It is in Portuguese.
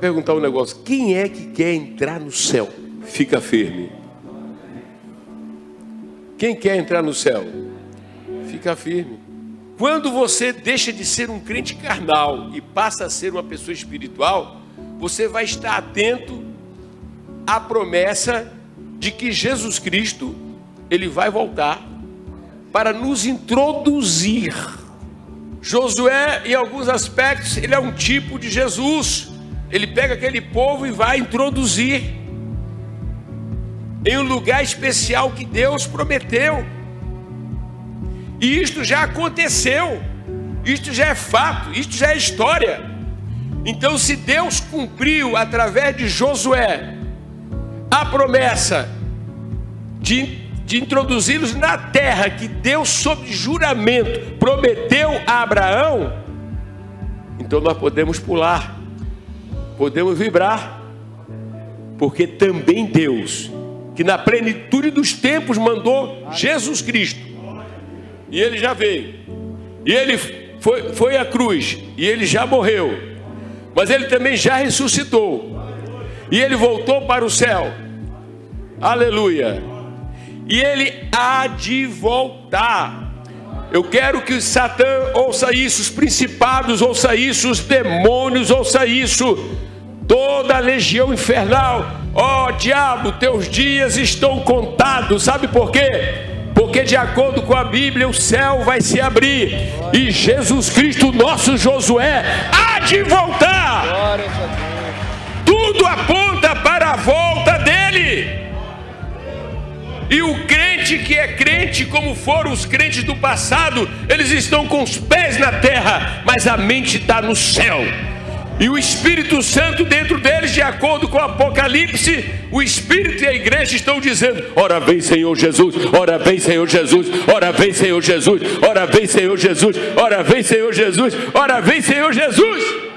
perguntar um negócio: quem é que quer entrar no céu? Fica firme. Quem quer entrar no céu? Fica firme. Quando você deixa de ser um crente carnal e passa a ser uma pessoa espiritual, você vai estar atento à promessa de que Jesus Cristo ele vai voltar para nos introduzir. Josué, em alguns aspectos, ele é um tipo de Jesus. Ele pega aquele povo e vai introduzir em um lugar especial que Deus prometeu. E isto já aconteceu, isto já é fato, isto já é história. Então, se Deus cumpriu através de Josué a promessa de, de introduzi-los na terra que Deus, sob juramento, prometeu a Abraão, então nós podemos pular, podemos vibrar, porque também Deus, que na plenitude dos tempos mandou Jesus Cristo e ele já veio. E ele foi, foi à cruz, e ele já morreu. Mas ele também já ressuscitou. E ele voltou para o céu. Aleluia. E ele há de voltar. Eu quero que Satã ouça isso, os principados ouça isso, os demônios ouça isso, toda a legião infernal. Ó oh, diabo, teus dias estão contados. Sabe por quê? porque de acordo com a Bíblia, o céu vai se abrir e Jesus Cristo, nosso Josué, há de voltar. Tudo aponta para a volta dele. E o crente que é crente, como foram os crentes do passado, eles estão com os pés na terra, mas a mente está no céu. E o Espírito Santo dentro deles, de acordo com o Apocalipse, o Espírito e a igreja estão dizendo: Ora vem, Senhor Jesus, ora vem, Senhor Jesus, ora vem, Senhor Jesus, ora vem, Senhor Jesus, ora vem, Senhor Jesus, ora vem, Senhor Jesus.